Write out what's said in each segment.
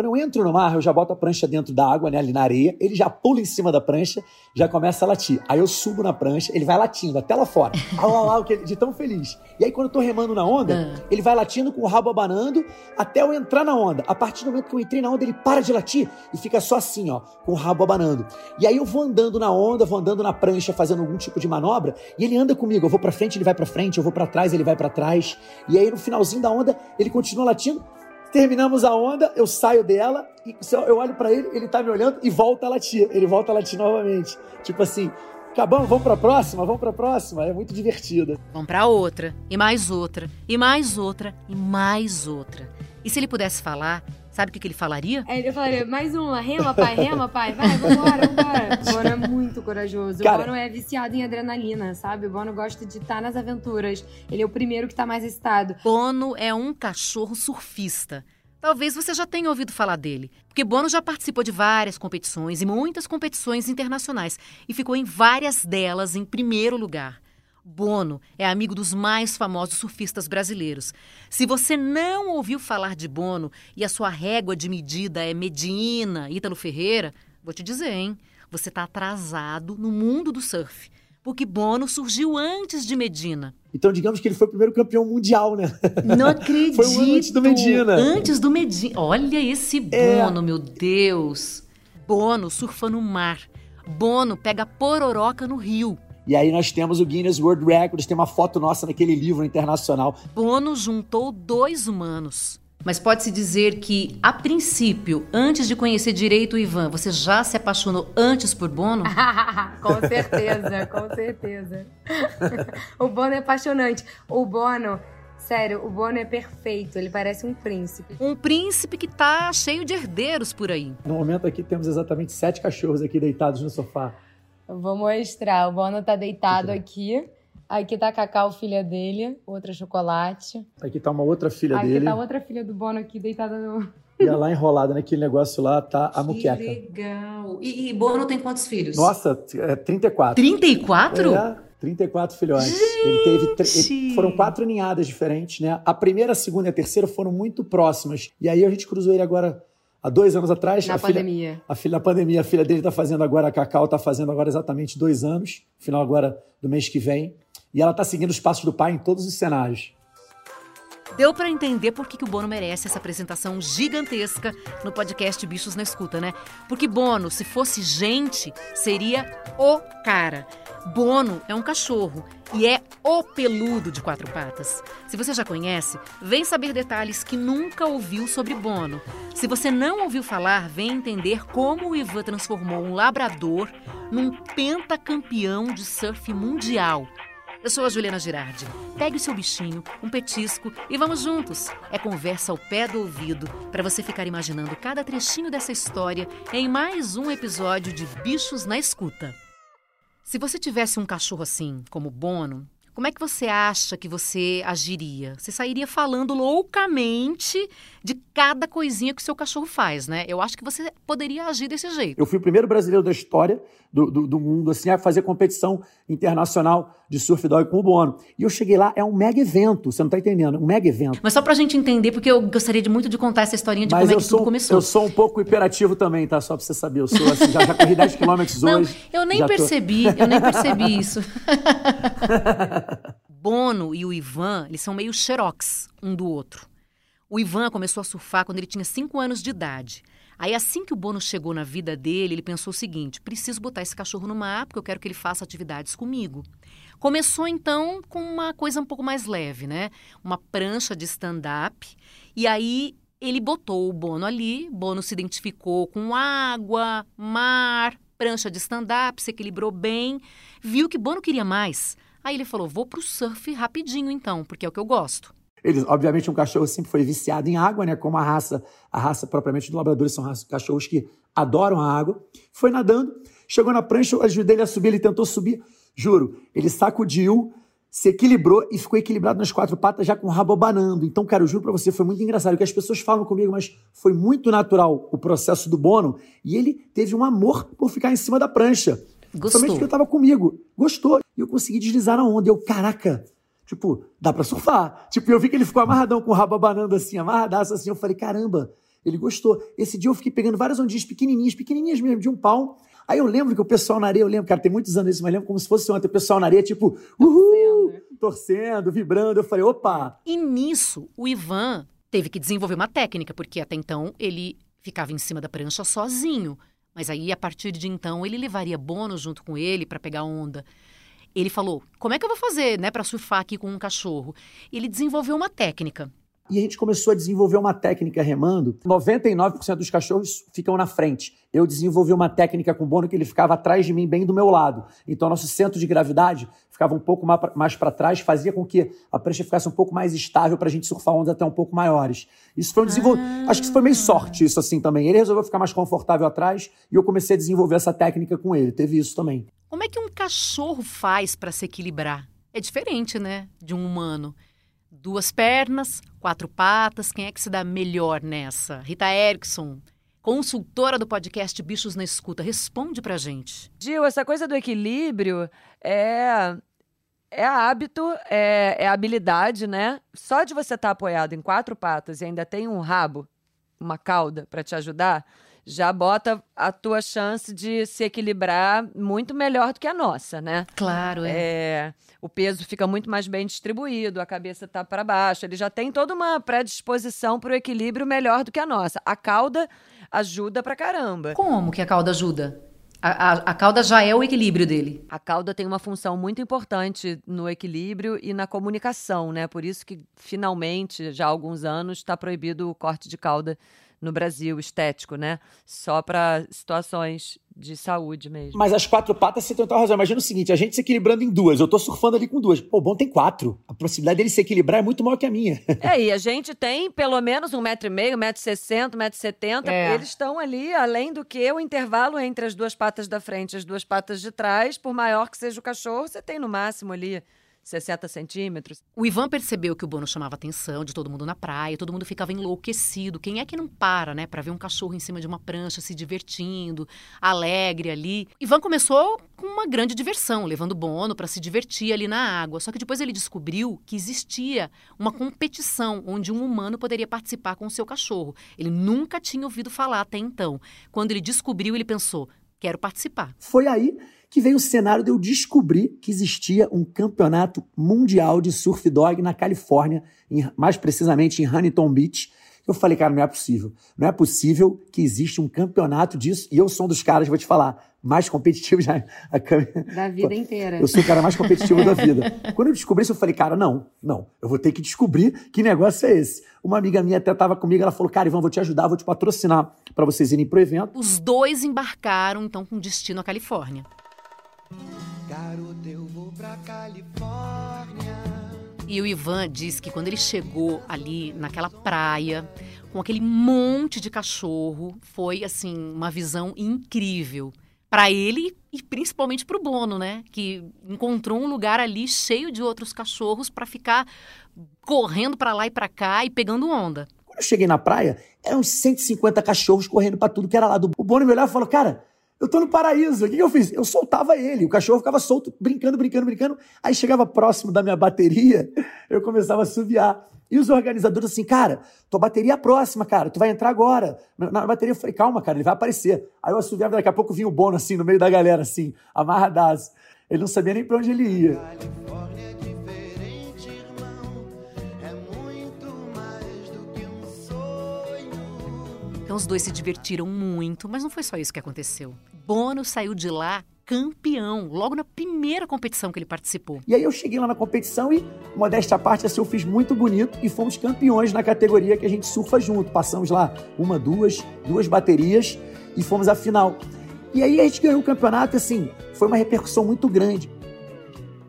Quando eu entro no mar, eu já boto a prancha dentro da água, né, ali na areia, ele já pula em cima da prancha, já começa a latir. Aí eu subo na prancha, ele vai latindo até lá fora. Au, de tão feliz. E aí quando eu tô remando na onda, ah. ele vai latindo com o rabo abanando até eu entrar na onda. A partir do momento que eu entrei na onda, ele para de latir e fica só assim, ó, com o rabo abanando. E aí eu vou andando na onda, vou andando na prancha, fazendo algum tipo de manobra, e ele anda comigo. Eu vou para frente, ele vai para frente, eu vou para trás, ele vai para trás. E aí no finalzinho da onda, ele continua latindo Terminamos a onda, eu saio dela e eu olho para ele, ele tá me olhando e volta a latir. Ele volta a latir novamente. Tipo assim, acabamos, vamos pra próxima, vamos pra próxima. É muito divertido. Vamos pra outra, e mais outra, e mais outra, e mais outra. E se ele pudesse falar, Sabe o que, que ele falaria? É, ele falaria, mais uma, rema, pai, rema, pai, vai, vambora, vambora. O Bono é muito corajoso. Cara, o Bono é viciado em adrenalina, sabe? O Bono gosta de estar nas aventuras. Ele é o primeiro que está mais excitado. Bono é um cachorro surfista. Talvez você já tenha ouvido falar dele, porque Bono já participou de várias competições e muitas competições internacionais e ficou em várias delas em primeiro lugar. Bono é amigo dos mais famosos surfistas brasileiros. Se você não ouviu falar de Bono e a sua régua de medida é Medina, Ítalo Ferreira, vou te dizer, hein? Você está atrasado no mundo do surf. Porque Bono surgiu antes de Medina. Então, digamos que ele foi o primeiro campeão mundial, né? Não acredito. foi um antes do Medina. Antes do Medina. Olha esse é. Bono, é. meu Deus. Bono surfa no mar. Bono pega pororoca no rio. E aí nós temos o Guinness World Records, tem uma foto nossa naquele livro internacional. Bono juntou dois humanos. Mas pode-se dizer que, a princípio, antes de conhecer direito o Ivan, você já se apaixonou antes por Bono? com certeza, com certeza. o Bono é apaixonante. O Bono, sério, o Bono é perfeito. Ele parece um príncipe. Um príncipe que tá cheio de herdeiros por aí. No momento aqui temos exatamente sete cachorros aqui deitados no sofá. Vou mostrar. O Bono tá deitado aqui. Aqui tá a Cacau, filha dele, outra chocolate. Aqui tá uma outra filha aqui dele. Aqui tá outra filha do Bono aqui deitada no. E lá enrolada naquele negócio lá tá a muqueca. Que legal. E, e Bono tem quantos filhos? Nossa, é 34. 34? É, 34 filhotes. Gente. Ele teve. Ele, foram quatro ninhadas diferentes, né? A primeira, a segunda e a terceira foram muito próximas. E aí a gente cruzou ele agora há dois anos atrás. Na a pandemia. Filha, a filha, na pandemia, a filha dele está fazendo agora, a Cacau está fazendo agora exatamente dois anos, final agora do mês que vem. E ela está seguindo os passos do pai em todos os cenários. Deu para entender por que, que o Bono merece essa apresentação gigantesca no podcast Bichos na Escuta, né? Porque Bono, se fosse gente, seria o cara. Bono é um cachorro e é o peludo de quatro patas. Se você já conhece, vem saber detalhes que nunca ouviu sobre Bono. Se você não ouviu falar, vem entender como o Ivan transformou um labrador num pentacampeão de surf mundial. Eu sou a Juliana Girardi. Pegue o seu bichinho, um petisco e vamos juntos. É conversa ao pé do ouvido para você ficar imaginando cada trechinho dessa história em mais um episódio de Bichos na Escuta. Se você tivesse um cachorro assim, como Bono, como é que você acha que você agiria? Você sairia falando loucamente de cada coisinha que o seu cachorro faz, né? Eu acho que você poderia agir desse jeito. Eu fui o primeiro brasileiro da história do, do, do mundo assim, a fazer competição internacional de surf dog com o Bono. E eu cheguei lá, é um mega evento, você não está entendendo, um mega evento. Mas só pra gente entender, porque eu gostaria de muito de contar essa historinha de Mas como é que sou, tudo começou. Eu sou um pouco hiperativo também, tá? Só pra você saber. Eu sou assim, já, já corri 10 quilômetros hoje. Não, eu nem percebi, tô... eu nem percebi isso. Bono e o Ivan, eles são meio xerox um do outro. O Ivan começou a surfar quando ele tinha 5 anos de idade. Aí, assim que o Bono chegou na vida dele, ele pensou o seguinte: preciso botar esse cachorro no mar, porque eu quero que ele faça atividades comigo. Começou então com uma coisa um pouco mais leve, né? Uma prancha de stand-up. E aí ele botou o Bono ali, Bono se identificou com água, mar, prancha de stand-up, se equilibrou bem, viu que Bono queria mais. Aí ele falou: vou pro surf rapidinho então, porque é o que eu gosto. Eles, obviamente, um cachorro sempre foi viciado em água, né? Como a raça, a raça propriamente do labradores são cachorros que adoram a água. Foi nadando, chegou na prancha, eu ajudei ele a subir, ele tentou subir. Juro, ele sacudiu, se equilibrou e ficou equilibrado nas quatro patas já com o rabo abanando. Então, cara, eu juro pra você, foi muito engraçado, que as pessoas falam comigo, mas foi muito natural o processo do Bono e ele teve um amor por ficar em cima da prancha. Gostou. Somente que eu tava comigo. Gostou. E eu consegui deslizar na onda. Eu, caraca, Tipo, dá pra surfar. Tipo, eu vi que ele ficou amarradão com o rabo abanando assim, amarradaço assim. Eu falei, caramba, Ele gostou. Esse dia eu fiquei pegando várias ondinhas pequenininhas, pequenininhas mesmo, de um pau. Aí eu lembro que o pessoal na areia, eu lembro, cara, tem muitos anos isso, mas lembro como se fosse ontem, o pessoal na areia, tipo, uhul, torcendo, vibrando. Eu falei, opa! E nisso, o Ivan teve que desenvolver uma técnica, porque até então ele ficava em cima da prancha sozinho. Mas aí, a partir de então, ele levaria bônus junto com ele para pegar onda. Ele falou: como é que eu vou fazer, né, para surfar aqui com um cachorro? Ele desenvolveu uma técnica. E a gente começou a desenvolver uma técnica remando. 99% dos cachorros ficam na frente. Eu desenvolvi uma técnica com o Bono que ele ficava atrás de mim, bem do meu lado. Então, nosso centro de gravidade ficava um pouco mais para trás, fazia com que a prancha ficasse um pouco mais estável para a gente surfar ondas até um pouco maiores. Isso foi um desenvolvimento. Ah. Acho que isso foi meio sorte, isso assim também. Ele resolveu ficar mais confortável atrás e eu comecei a desenvolver essa técnica com ele. Teve isso também. Como é que um cachorro faz para se equilibrar? É diferente, né, de um humano. Duas pernas, quatro patas, quem é que se dá melhor nessa? Rita Erickson, consultora do podcast Bichos na Escuta, responde pra gente. Gil, essa coisa do equilíbrio é é hábito, é, é habilidade, né? Só de você estar tá apoiado em quatro patas e ainda tem um rabo, uma cauda para te ajudar, já bota a tua chance de se equilibrar muito melhor do que a nossa, né? Claro, é. é o peso fica muito mais bem distribuído, a cabeça tá para baixo, ele já tem toda uma predisposição para o equilíbrio melhor do que a nossa. A cauda ajuda pra caramba. Como que a cauda ajuda? A, a, a, cauda já é o equilíbrio dele. A cauda tem uma função muito importante no equilíbrio e na comunicação, né? Por isso que, finalmente, já há alguns anos, está proibido o corte de cauda no Brasil, estético, né? Só para situações de saúde mesmo. Mas as quatro patas você tem total razão. Imagina o seguinte: a gente se equilibrando em duas. Eu tô surfando ali com duas. Pô, o bom tem quatro. A possibilidade dele se equilibrar é muito maior que a minha. É, e a gente tem pelo menos um metro e meio, um metro e sessenta, um metro e setenta. É. Eles estão ali, além do que o intervalo entre as duas patas da frente e as duas patas de trás, por maior que seja o cachorro, você tem no máximo ali 60 centímetros. O Ivan percebeu que o Bono chamava a atenção de todo mundo na praia, todo mundo ficava enlouquecido. Quem é que não para, né, para ver um cachorro em cima de uma prancha se divertindo, alegre ali? Ivan começou com uma grande diversão, levando o Bono para se divertir ali na água. Só que depois ele descobriu que existia uma competição onde um humano poderia participar com o seu cachorro. Ele nunca tinha ouvido falar até então. Quando ele descobriu, ele pensou: quero participar. Foi aí que veio o cenário de eu descobrir que existia um campeonato mundial de surf dog na Califórnia, em, mais precisamente em Huntington Beach. Eu falei, cara, não é possível. Não é possível que exista um campeonato disso. E eu sou um dos caras, vou te falar, mais competitivo já. Da vida inteira. Eu sou o cara mais competitivo da vida. Quando eu descobri isso, eu falei, cara, não, não. Eu vou ter que descobrir que negócio é esse. Uma amiga minha até estava comigo, ela falou, cara, Ivan, vou te ajudar, vou te patrocinar para vocês irem pro evento. Os dois embarcaram, então, com destino à Califórnia. Garoto, eu vou pra Califórnia. E o Ivan diz que quando ele chegou ali naquela praia, com aquele monte de cachorro, foi assim uma visão incrível para ele e principalmente para o Bono, né? Que encontrou um lugar ali cheio de outros cachorros para ficar correndo para lá e para cá e pegando onda. Quando eu cheguei na praia, eram 150 cachorros correndo para tudo que era lado. O Bono me olhava e falou: "Cara, eu tô no paraíso. O que, eu fiz? Eu soltava ele. O cachorro ficava solto, brincando, brincando, brincando. Aí chegava próximo da minha bateria, eu começava a subiar. E os organizadores assim, cara, tua bateria é próxima, cara, tu vai entrar agora. Na bateria eu falei, calma, cara, ele vai aparecer. Aí eu assoviava, daqui a pouco vinha o Bono assim, no meio da galera, assim, amarradaço. Ele não sabia nem pra onde ele ia. Os dois se divertiram muito, mas não foi só isso que aconteceu. Bono saiu de lá campeão, logo na primeira competição que ele participou. E aí eu cheguei lá na competição e, modéstia à parte, assim, eu fiz muito bonito e fomos campeões na categoria que a gente surfa junto. Passamos lá uma, duas, duas baterias e fomos à final. E aí a gente ganhou o campeonato, assim, foi uma repercussão muito grande.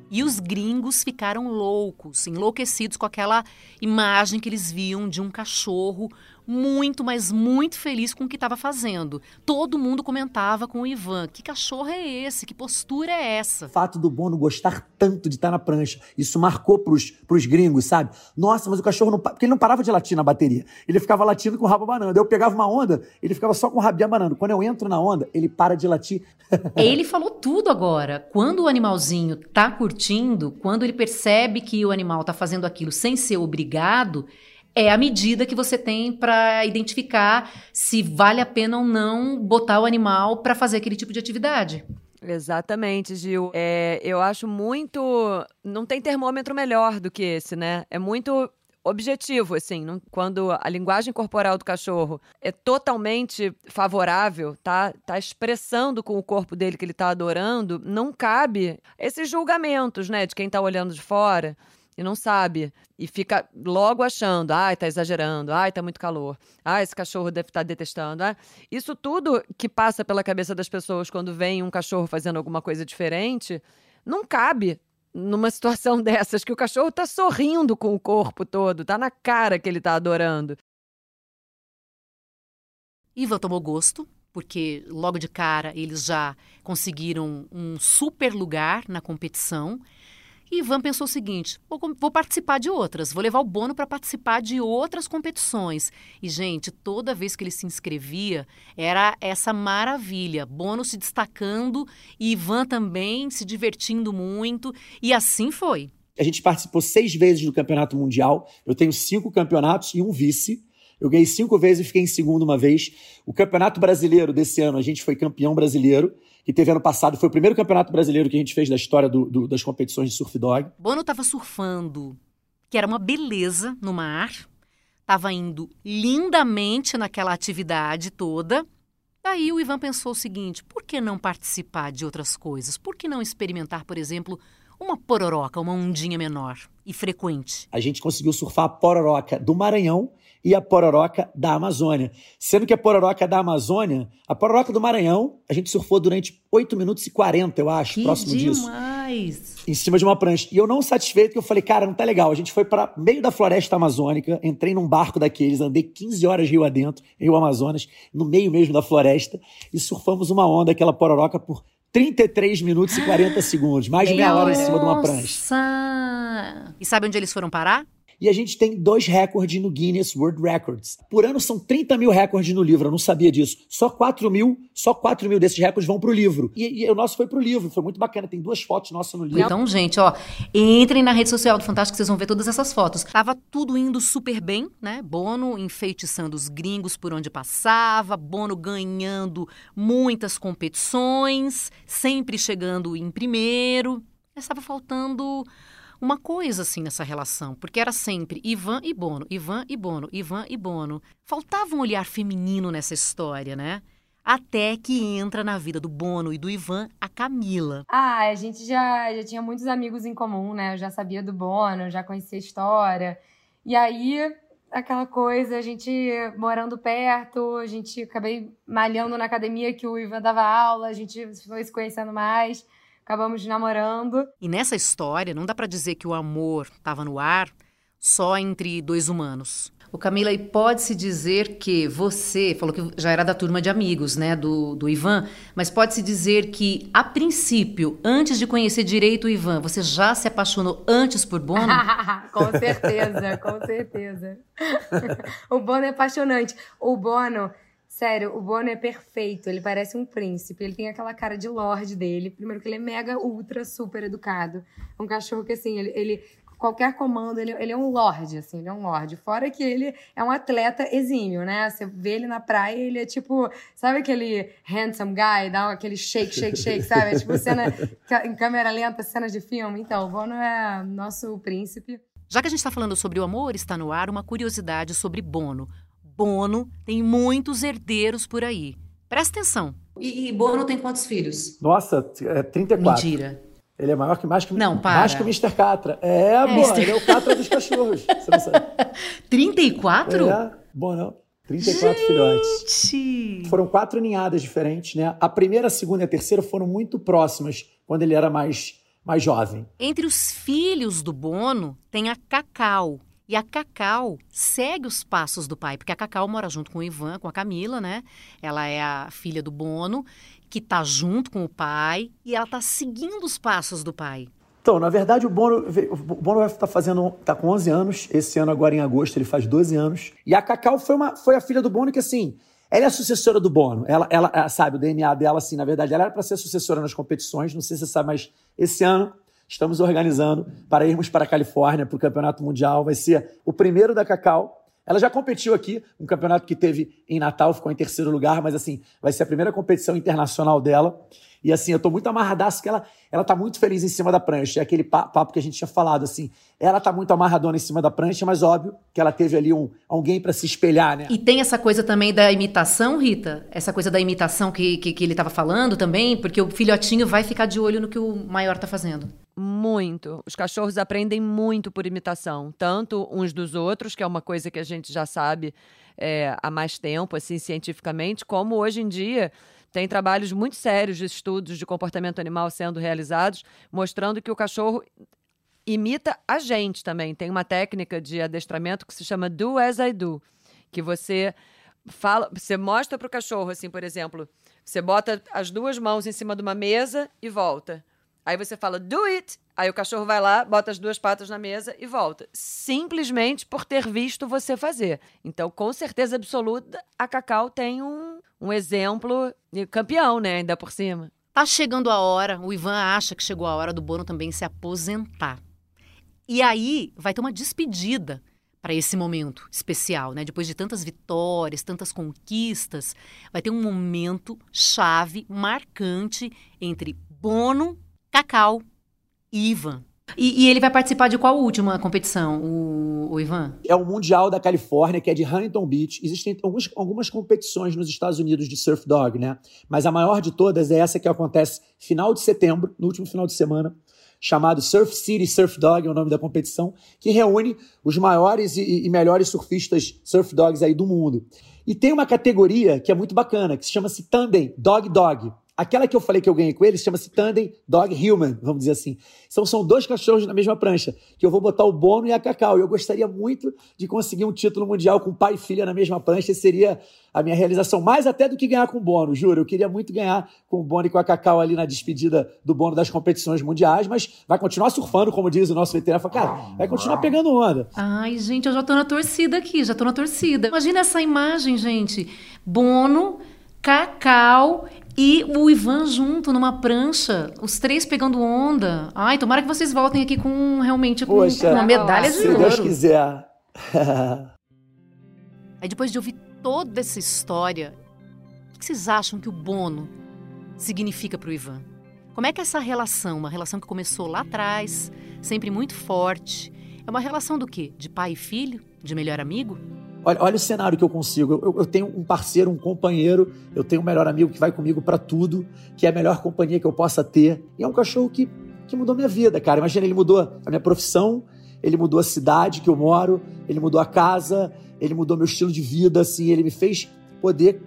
E os gringos ficaram loucos, enlouquecidos com aquela imagem que eles viam de um cachorro muito, mas muito feliz com o que estava fazendo. Todo mundo comentava com o Ivan: que cachorro é esse? Que postura é essa? O fato do Bono gostar tanto de estar na prancha, isso marcou pros, pros gringos, sabe? Nossa, mas o cachorro não. Porque ele não parava de latir na bateria. Ele ficava latindo com o rabo abanando. Eu pegava uma onda, ele ficava só com o rabinho abanando. Quando eu entro na onda, ele para de latir. ele falou tudo agora. Quando o animalzinho tá curtindo, quando ele percebe que o animal tá fazendo aquilo sem ser obrigado é a medida que você tem para identificar se vale a pena ou não botar o animal para fazer aquele tipo de atividade. Exatamente, Gil. É, eu acho muito. Não tem termômetro melhor do que esse, né? É muito objetivo, assim, não, quando a linguagem corporal do cachorro é totalmente favorável, tá, tá expressando com o corpo dele que ele tá adorando, não cabe esses julgamentos, né, de quem tá olhando de fora e não sabe. E fica logo achando, ai, tá exagerando, ai, tá muito calor, ai, esse cachorro deve estar tá detestando. Isso tudo que passa pela cabeça das pessoas quando vem um cachorro fazendo alguma coisa diferente, não cabe numa situação dessas, que o cachorro tá sorrindo com o corpo todo, tá na cara que ele tá adorando. Ivan tomou gosto, porque logo de cara eles já conseguiram um super lugar na competição. E Ivan pensou o seguinte: vou, vou participar de outras, vou levar o Bono para participar de outras competições. E, gente, toda vez que ele se inscrevia, era essa maravilha. Bono se destacando e Ivan também se divertindo muito. E assim foi. A gente participou seis vezes do Campeonato Mundial. Eu tenho cinco campeonatos e um vice. Eu ganhei cinco vezes e fiquei em segundo uma vez. O Campeonato Brasileiro desse ano, a gente foi campeão brasileiro que teve ano passado. Foi o primeiro campeonato brasileiro que a gente fez da história do, do, das competições de surf dog. Bono estava surfando, que era uma beleza no mar. Estava indo lindamente naquela atividade toda. Daí o Ivan pensou o seguinte: por que não participar de outras coisas? Por que não experimentar, por exemplo, uma pororoca, uma ondinha menor e frequente? A gente conseguiu surfar a pororoca do Maranhão e a pororoca da Amazônia. Sendo que a pororoca da Amazônia, a pororoca do Maranhão, a gente surfou durante 8 minutos e 40, eu acho, que próximo demais. disso. Em cima de uma prancha. E eu não satisfeito, que eu falei, cara, não tá legal. A gente foi para meio da floresta amazônica, entrei num barco daqueles, andei 15 horas rio adentro, rio Amazonas, no meio mesmo da floresta, e surfamos uma onda, aquela pororoca, por 33 minutos e 40 segundos, mais de meia hora em cima de uma prancha. Nossa! E sabe onde eles foram parar? E a gente tem dois recordes no Guinness World Records. Por ano são 30 mil recordes no livro, eu não sabia disso. Só 4 mil, só 4 mil desses recordes vão pro livro. E, e o nosso foi pro livro, foi muito bacana. Tem duas fotos nossas no livro. Então, gente, ó, entrem na rede social do Fantástico, vocês vão ver todas essas fotos. Tava tudo indo super bem, né? Bono enfeitiçando os gringos por onde passava, Bono ganhando muitas competições, sempre chegando em primeiro. Estava faltando uma coisa assim nessa relação, porque era sempre Ivan e Bono, Ivan e Bono, Ivan e Bono. Faltava um olhar feminino nessa história, né? Até que entra na vida do Bono e do Ivan a Camila. Ah, a gente já, já tinha muitos amigos em comum, né? Eu já sabia do Bono, já conhecia a história. E aí, aquela coisa, a gente morando perto, a gente acabei malhando na academia que o Ivan dava aula, a gente foi se conhecendo mais acabamos namorando. E nessa história, não dá para dizer que o amor estava no ar só entre dois humanos. O Camila, e pode-se dizer que você, falou que já era da turma de amigos, né, do, do Ivan, mas pode-se dizer que, a princípio, antes de conhecer direito o Ivan, você já se apaixonou antes por Bono? com certeza, com certeza. o Bono é apaixonante. O Bono, Sério, o Bono é perfeito. Ele parece um príncipe. Ele tem aquela cara de lorde dele. Primeiro que ele é mega, ultra, super educado. É um cachorro que, assim, ele... ele qualquer comando, ele, ele é um lorde, assim, ele é um lorde. Fora que ele é um atleta exímio, né? Você vê ele na praia, ele é tipo, sabe aquele handsome guy, dá aquele shake, shake, shake, sabe? É tipo cena em câmera lenta, cenas de filme. Então, o Bono é nosso príncipe. Já que a gente está falando sobre o amor, está no ar uma curiosidade sobre Bono. Bono tem muitos herdeiros por aí. Presta atenção. E, e Bono tem quantos filhos? Nossa, é 34. Mentira. Ele é maior que mais que não, para. mais que o Mr. Catra. É, é Bono, ele é o Catra dos cachorros. Você não sabe. 34? É, Bono. 34 Gente. filhotes. Foram quatro ninhadas diferentes, né? A primeira, a segunda e a terceira foram muito próximas quando ele era mais, mais jovem. Entre os filhos do Bono tem a Cacau, e a Cacau segue os passos do pai, porque a Cacau mora junto com o Ivan, com a Camila, né? Ela é a filha do Bono, que tá junto com o pai, e ela tá seguindo os passos do pai. Então, na verdade, o Bono, o Bono tá fazendo, tá com 11 anos, esse ano agora em agosto ele faz 12 anos. E a Cacau foi, uma, foi a filha do Bono que, assim, ela é a sucessora do Bono. Ela, ela sabe, o DNA dela, assim, na verdade, ela era para ser sucessora nas competições, não sei se você sabe, mas esse ano Estamos organizando para irmos para a Califórnia para o Campeonato Mundial. Vai ser o primeiro da Cacau Ela já competiu aqui, um campeonato que teve em Natal, ficou em terceiro lugar, mas assim, vai ser a primeira competição internacional dela. E assim, eu tô muito amarradaço que ela, ela tá muito feliz em cima da prancha. É aquele papo que a gente tinha falado, assim. Ela tá muito amarradona em cima da prancha, mas óbvio que ela teve ali um, alguém para se espelhar, né? E tem essa coisa também da imitação, Rita? Essa coisa da imitação que, que, que ele tava falando também, porque o filhotinho vai ficar de olho no que o maior tá fazendo. Muito. Os cachorros aprendem muito por imitação, tanto uns dos outros, que é uma coisa que a gente já sabe é, há mais tempo, assim, cientificamente, como hoje em dia tem trabalhos muito sérios de estudos de comportamento animal sendo realizados, mostrando que o cachorro imita a gente também. Tem uma técnica de adestramento que se chama do as I do, que você fala, você mostra para o cachorro assim, por exemplo, você bota as duas mãos em cima de uma mesa e volta. Aí você fala do it, aí o cachorro vai lá, bota as duas patas na mesa e volta, simplesmente por ter visto você fazer. Então, com certeza absoluta, a Cacau tem um, um exemplo de campeão, né, ainda por cima. Tá chegando a hora, o Ivan acha que chegou a hora do Bono também se aposentar. E aí vai ter uma despedida para esse momento especial, né? Depois de tantas vitórias, tantas conquistas, vai ter um momento chave, marcante entre Bono Cacau e Ivan. E, e, ele vai participar de qual última competição, o, o, Ivan? É o Mundial da Califórnia, que é de Huntington Beach. Existem algumas, algumas competições nos Estados Unidos de surf dog, né? Mas a maior de todas é essa que acontece final de setembro, no último final de semana, chamado Surf City Surf Dog, é o nome da competição, que reúne os maiores e, e melhores surfistas surf dogs aí do mundo. E tem uma categoria que é muito bacana, que se chama-se Tandem Dog Dog. Aquela que eu falei que eu ganhei com ele chama-se Tandem Dog Human, vamos dizer assim. São, são dois cachorros na mesma prancha, que eu vou botar o Bono e a Cacau. E eu gostaria muito de conseguir um título mundial com pai e filha na mesma prancha. Seria a minha realização, mais até do que ganhar com o Bono, juro. Eu queria muito ganhar com o Bono e com a Cacau ali na despedida do Bono das competições mundiais, mas vai continuar surfando, como diz o nosso veterinário. Cara, vai continuar pegando onda. Ai, gente, eu já tô na torcida aqui, já tô na torcida. Imagina essa imagem, gente. Bono, Cacau e o Ivan junto numa prancha, os três pegando onda. Ai, tomara que vocês voltem aqui com realmente com, Poxa, com uma medalha de se ouro. Se Deus quiser. Aí depois de ouvir toda essa história, o que vocês acham que o Bono significa para o Ivan? Como é que é essa relação, uma relação que começou lá atrás, sempre muito forte, é uma relação do quê? De pai e filho? De melhor amigo? Olha, olha o cenário que eu consigo. Eu, eu, tenho um parceiro, um companheiro, eu tenho um melhor amigo que vai comigo para tudo, que é a melhor companhia que eu possa ter. E é um cachorro que, que mudou minha vida, cara. Imagina, ele mudou a minha profissão, ele mudou a cidade que eu moro, ele mudou a casa, ele mudou meu estilo de vida, assim, ele me fez poder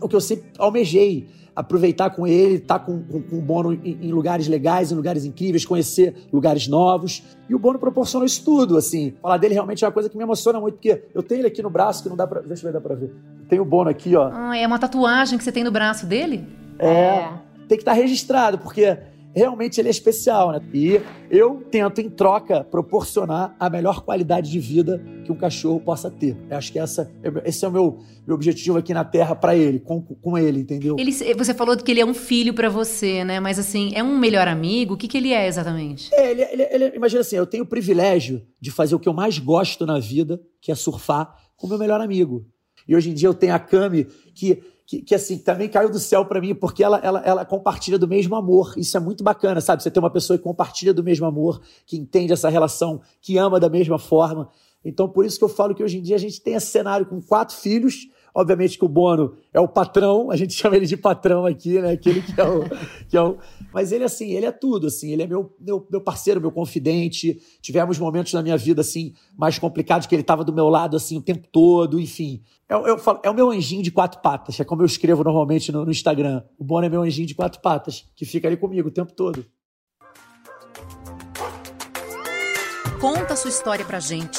o que eu sempre almejei aproveitar com ele, estar tá com, com, com, o Bono em, em, lugares legais, em lugares incríveis, conhecer lugares novos. E o Bono proporcionou isso tudo, assim. Falar dele realmente é uma coisa que me emociona muito, porque eu tenho ele aqui no braço que não dá pra. Deixa eu ver, dá pra ver. Tem o Bono aqui, ó. Ah, é uma tatuagem que você tem no braço dele? É. é. Tem que estar tá registrado, porque realmente ele é especial, né? E eu tento, em troca, proporcionar a melhor qualidade de vida que um cachorro possa ter. Eu acho que essa, esse é o meu, meu objetivo aqui na Terra para ele, com, com ele, entendeu? Ele, você falou que ele é um filho para você, né? Mas assim, é um melhor amigo? O que, que ele é exatamente? É, ele, ele, ele, imagina assim, eu tenho o privilégio de fazer o que eu mais gosto na vida, que é surfar, com o meu melhor amigo. E hoje em dia eu tenho a Cami, que que, que, assim, também caiu do céu para mim, porque ela, ela, ela compartilha do mesmo amor. Isso é muito bacana, sabe? Você ter uma pessoa que compartilha do mesmo amor, que entende essa relação, que ama da mesma forma. Então, por isso que eu falo que hoje em dia a gente tem esse cenário com quatro filhos, Obviamente que o Bono é o patrão, a gente chama ele de patrão aqui, né? Aquele que é o. Que é o... Mas ele, assim, ele é tudo, assim, ele é meu, meu, meu parceiro, meu confidente. Tivemos momentos na minha vida, assim, mais complicados, que ele estava do meu lado, assim, o tempo todo, enfim. É, eu falo, é o meu anjinho de quatro patas, é como eu escrevo normalmente no, no Instagram. O Bono é meu anjinho de quatro patas, que fica ali comigo o tempo todo. Conta a sua história pra gente.